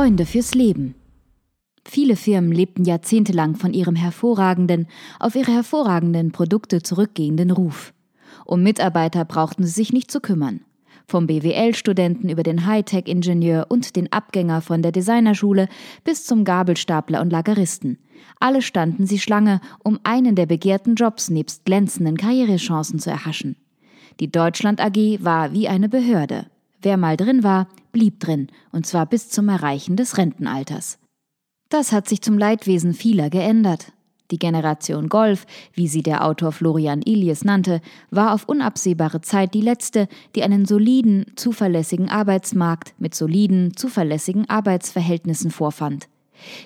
Freunde fürs Leben. Viele Firmen lebten jahrzehntelang von ihrem hervorragenden, auf ihre hervorragenden Produkte zurückgehenden Ruf. Um Mitarbeiter brauchten sie sich nicht zu kümmern. Vom BWL-Studenten über den Hightech-Ingenieur und den Abgänger von der Designerschule bis zum Gabelstapler und Lageristen. Alle standen sie Schlange, um einen der begehrten Jobs nebst glänzenden Karrierechancen zu erhaschen. Die Deutschland AG war wie eine Behörde. Wer mal drin war, blieb drin, und zwar bis zum Erreichen des Rentenalters. Das hat sich zum Leidwesen vieler geändert. Die Generation Golf, wie sie der Autor Florian Ilies nannte, war auf unabsehbare Zeit die letzte, die einen soliden, zuverlässigen Arbeitsmarkt mit soliden, zuverlässigen Arbeitsverhältnissen vorfand.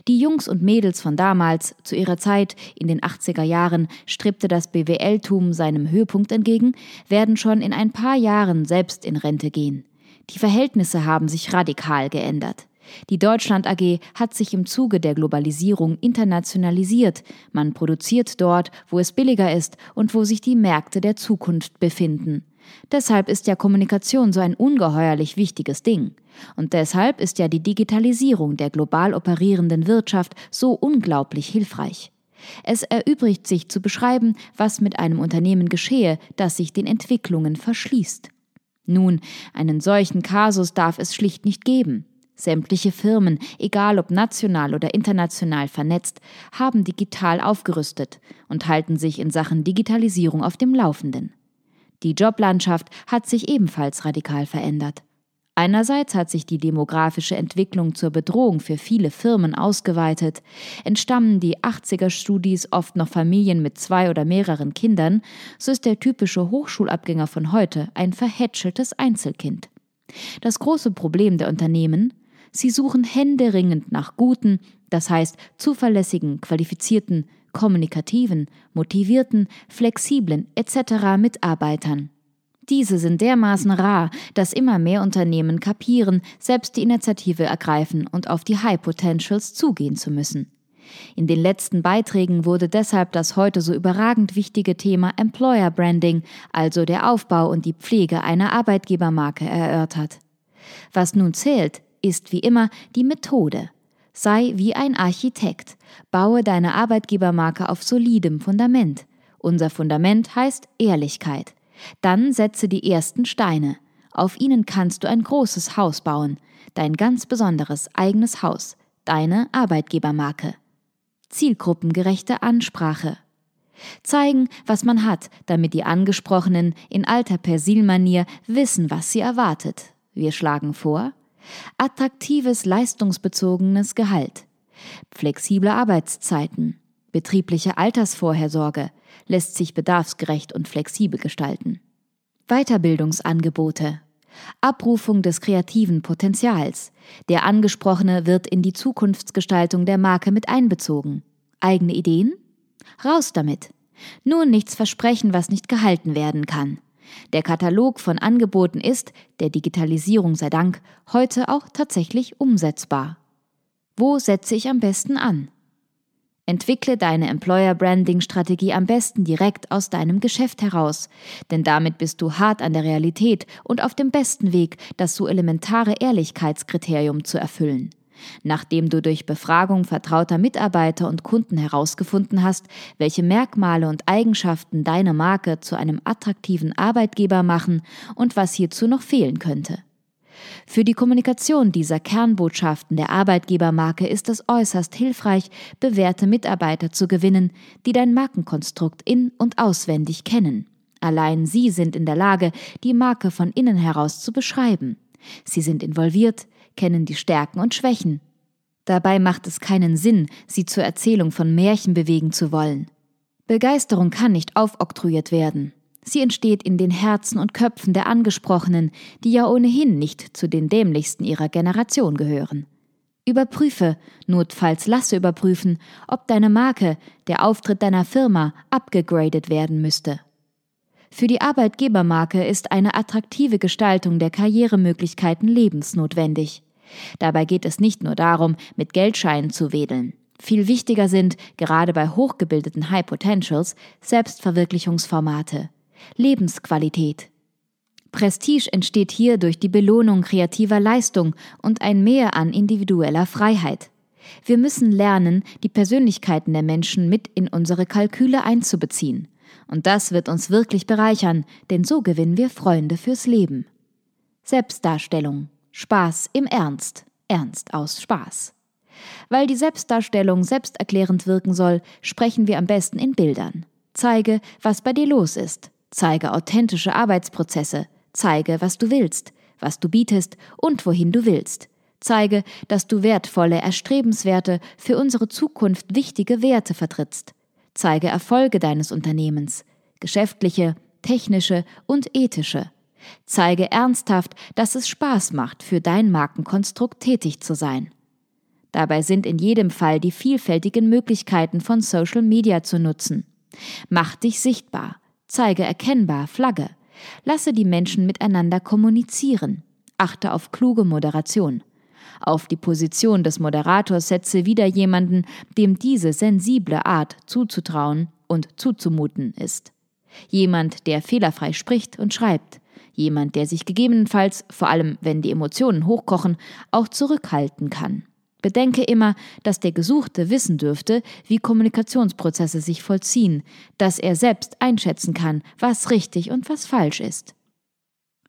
Die Jungs und Mädels von damals, zu ihrer Zeit, in den 80er Jahren, strebte das BWL-Tum seinem Höhepunkt entgegen, werden schon in ein paar Jahren selbst in Rente gehen. Die Verhältnisse haben sich radikal geändert. Die Deutschland AG hat sich im Zuge der Globalisierung internationalisiert. Man produziert dort, wo es billiger ist und wo sich die Märkte der Zukunft befinden. Deshalb ist ja Kommunikation so ein ungeheuerlich wichtiges Ding. Und deshalb ist ja die Digitalisierung der global operierenden Wirtschaft so unglaublich hilfreich. Es erübrigt sich zu beschreiben, was mit einem Unternehmen geschehe, das sich den Entwicklungen verschließt. Nun, einen solchen Kasus darf es schlicht nicht geben. Sämtliche Firmen, egal ob national oder international vernetzt, haben digital aufgerüstet und halten sich in Sachen Digitalisierung auf dem Laufenden. Die Joblandschaft hat sich ebenfalls radikal verändert. Einerseits hat sich die demografische Entwicklung zur Bedrohung für viele Firmen ausgeweitet, entstammen die 80er-Studis oft noch Familien mit zwei oder mehreren Kindern, so ist der typische Hochschulabgänger von heute ein verhätscheltes Einzelkind. Das große Problem der Unternehmen, sie suchen händeringend nach guten, das heißt zuverlässigen, qualifizierten, kommunikativen, motivierten, flexiblen etc. Mitarbeitern. Diese sind dermaßen rar, dass immer mehr Unternehmen kapieren, selbst die Initiative ergreifen und auf die High Potentials zugehen zu müssen. In den letzten Beiträgen wurde deshalb das heute so überragend wichtige Thema Employer Branding, also der Aufbau und die Pflege einer Arbeitgebermarke, erörtert. Was nun zählt, ist wie immer die Methode. Sei wie ein Architekt, baue deine Arbeitgebermarke auf solidem Fundament. Unser Fundament heißt Ehrlichkeit. Dann setze die ersten Steine. Auf ihnen kannst du ein großes Haus bauen, dein ganz besonderes eigenes Haus, deine Arbeitgebermarke. Zielgruppengerechte Ansprache. Zeigen, was man hat, damit die Angesprochenen in alter Persilmanier wissen, was sie erwartet. Wir schlagen vor attraktives leistungsbezogenes Gehalt, flexible Arbeitszeiten, Betriebliche Altersvorhersorge lässt sich bedarfsgerecht und flexibel gestalten. Weiterbildungsangebote. Abrufung des kreativen Potenzials. Der Angesprochene wird in die Zukunftsgestaltung der Marke mit einbezogen. Eigene Ideen? Raus damit. Nur nichts versprechen, was nicht gehalten werden kann. Der Katalog von Angeboten ist, der Digitalisierung sei Dank, heute auch tatsächlich umsetzbar. Wo setze ich am besten an? Entwickle deine Employer Branding Strategie am besten direkt aus deinem Geschäft heraus, denn damit bist du hart an der Realität und auf dem besten Weg, das so elementare Ehrlichkeitskriterium zu erfüllen. Nachdem du durch Befragung vertrauter Mitarbeiter und Kunden herausgefunden hast, welche Merkmale und Eigenschaften deine Marke zu einem attraktiven Arbeitgeber machen und was hierzu noch fehlen könnte. Für die Kommunikation dieser Kernbotschaften der Arbeitgebermarke ist es äußerst hilfreich, bewährte Mitarbeiter zu gewinnen, die dein Markenkonstrukt in und auswendig kennen. Allein sie sind in der Lage, die Marke von innen heraus zu beschreiben. Sie sind involviert, kennen die Stärken und Schwächen. Dabei macht es keinen Sinn, sie zur Erzählung von Märchen bewegen zu wollen. Begeisterung kann nicht aufoktroyiert werden. Sie entsteht in den Herzen und Köpfen der Angesprochenen, die ja ohnehin nicht zu den dämlichsten ihrer Generation gehören. Überprüfe, notfalls lasse überprüfen, ob deine Marke, der Auftritt deiner Firma abgegradet werden müsste. Für die Arbeitgebermarke ist eine attraktive Gestaltung der Karrieremöglichkeiten lebensnotwendig. Dabei geht es nicht nur darum, mit Geldscheinen zu wedeln. Viel wichtiger sind, gerade bei hochgebildeten High Potentials, Selbstverwirklichungsformate. Lebensqualität. Prestige entsteht hier durch die Belohnung kreativer Leistung und ein Mehr an individueller Freiheit. Wir müssen lernen, die Persönlichkeiten der Menschen mit in unsere Kalküle einzubeziehen. Und das wird uns wirklich bereichern, denn so gewinnen wir Freunde fürs Leben. Selbstdarstellung. Spaß im Ernst. Ernst aus Spaß. Weil die Selbstdarstellung selbsterklärend wirken soll, sprechen wir am besten in Bildern. Zeige, was bei dir los ist. Zeige authentische Arbeitsprozesse. Zeige, was du willst, was du bietest und wohin du willst. Zeige, dass du wertvolle, erstrebenswerte, für unsere Zukunft wichtige Werte vertrittst. Zeige Erfolge deines Unternehmens, geschäftliche, technische und ethische. Zeige ernsthaft, dass es Spaß macht, für dein Markenkonstrukt tätig zu sein. Dabei sind in jedem Fall die vielfältigen Möglichkeiten von Social Media zu nutzen. Mach dich sichtbar, Zeige erkennbar Flagge. Lasse die Menschen miteinander kommunizieren. Achte auf kluge Moderation. Auf die Position des Moderators setze wieder jemanden, dem diese sensible Art zuzutrauen und zuzumuten ist. Jemand, der fehlerfrei spricht und schreibt. Jemand, der sich gegebenenfalls, vor allem wenn die Emotionen hochkochen, auch zurückhalten kann. Bedenke immer, dass der Gesuchte wissen dürfte, wie Kommunikationsprozesse sich vollziehen, dass er selbst einschätzen kann, was richtig und was falsch ist.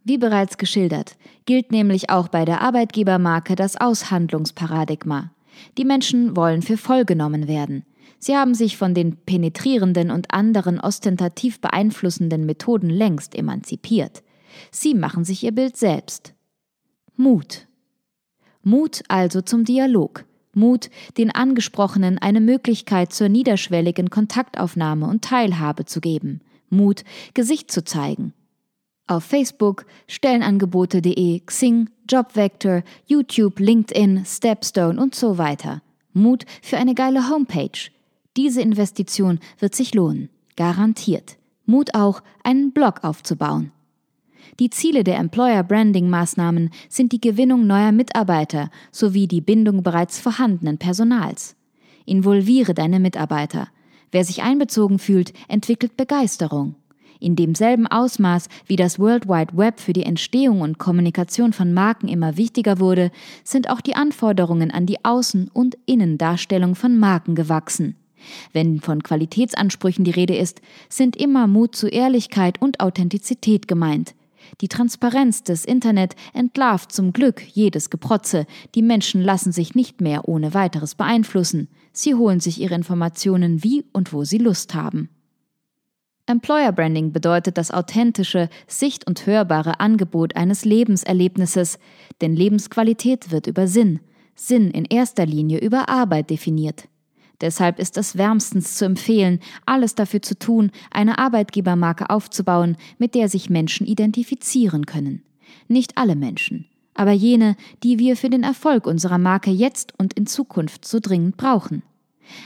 Wie bereits geschildert, gilt nämlich auch bei der Arbeitgebermarke das Aushandlungsparadigma. Die Menschen wollen für voll genommen werden. Sie haben sich von den penetrierenden und anderen ostentativ beeinflussenden Methoden längst emanzipiert. Sie machen sich ihr Bild selbst. Mut. Mut also zum Dialog. Mut, den Angesprochenen eine Möglichkeit zur niederschwelligen Kontaktaufnahme und Teilhabe zu geben. Mut, Gesicht zu zeigen. Auf Facebook, Stellenangebote.de, Xing, Jobvector, YouTube, LinkedIn, Stepstone und so weiter. Mut für eine geile Homepage. Diese Investition wird sich lohnen. Garantiert. Mut auch, einen Blog aufzubauen. Die Ziele der Employer Branding Maßnahmen sind die Gewinnung neuer Mitarbeiter sowie die Bindung bereits vorhandenen Personals. Involviere deine Mitarbeiter. Wer sich einbezogen fühlt, entwickelt Begeisterung. In demselben Ausmaß, wie das World Wide Web für die Entstehung und Kommunikation von Marken immer wichtiger wurde, sind auch die Anforderungen an die Außen- und Innendarstellung von Marken gewachsen. Wenn von Qualitätsansprüchen die Rede ist, sind immer Mut zu Ehrlichkeit und Authentizität gemeint. Die Transparenz des Internet entlarvt zum Glück jedes Geprotze. Die Menschen lassen sich nicht mehr ohne weiteres beeinflussen. Sie holen sich ihre Informationen wie und wo sie Lust haben. Employer Branding bedeutet das authentische, sicht- und hörbare Angebot eines Lebenserlebnisses, denn Lebensqualität wird über Sinn, Sinn in erster Linie über Arbeit definiert. Deshalb ist es wärmstens zu empfehlen, alles dafür zu tun, eine Arbeitgebermarke aufzubauen, mit der sich Menschen identifizieren können. Nicht alle Menschen, aber jene, die wir für den Erfolg unserer Marke jetzt und in Zukunft so dringend brauchen.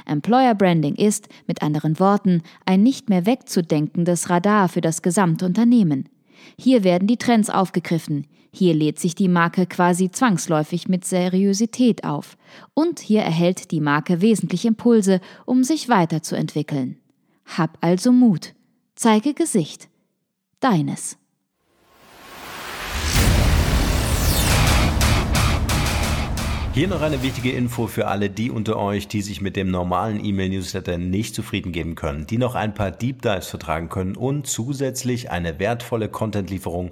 Employer Branding ist, mit anderen Worten, ein nicht mehr wegzudenkendes Radar für das gesamte Unternehmen. Hier werden die Trends aufgegriffen, hier lädt sich die Marke quasi zwangsläufig mit Seriosität auf. Und hier erhält die Marke wesentliche Impulse, um sich weiterzuentwickeln. Hab also Mut. Zeige Gesicht. Deines. Hier noch eine wichtige Info für alle die unter euch, die sich mit dem normalen E-Mail-Newsletter nicht zufrieden geben können, die noch ein paar Deep Dives vertragen können und zusätzlich eine wertvolle Content-Lieferung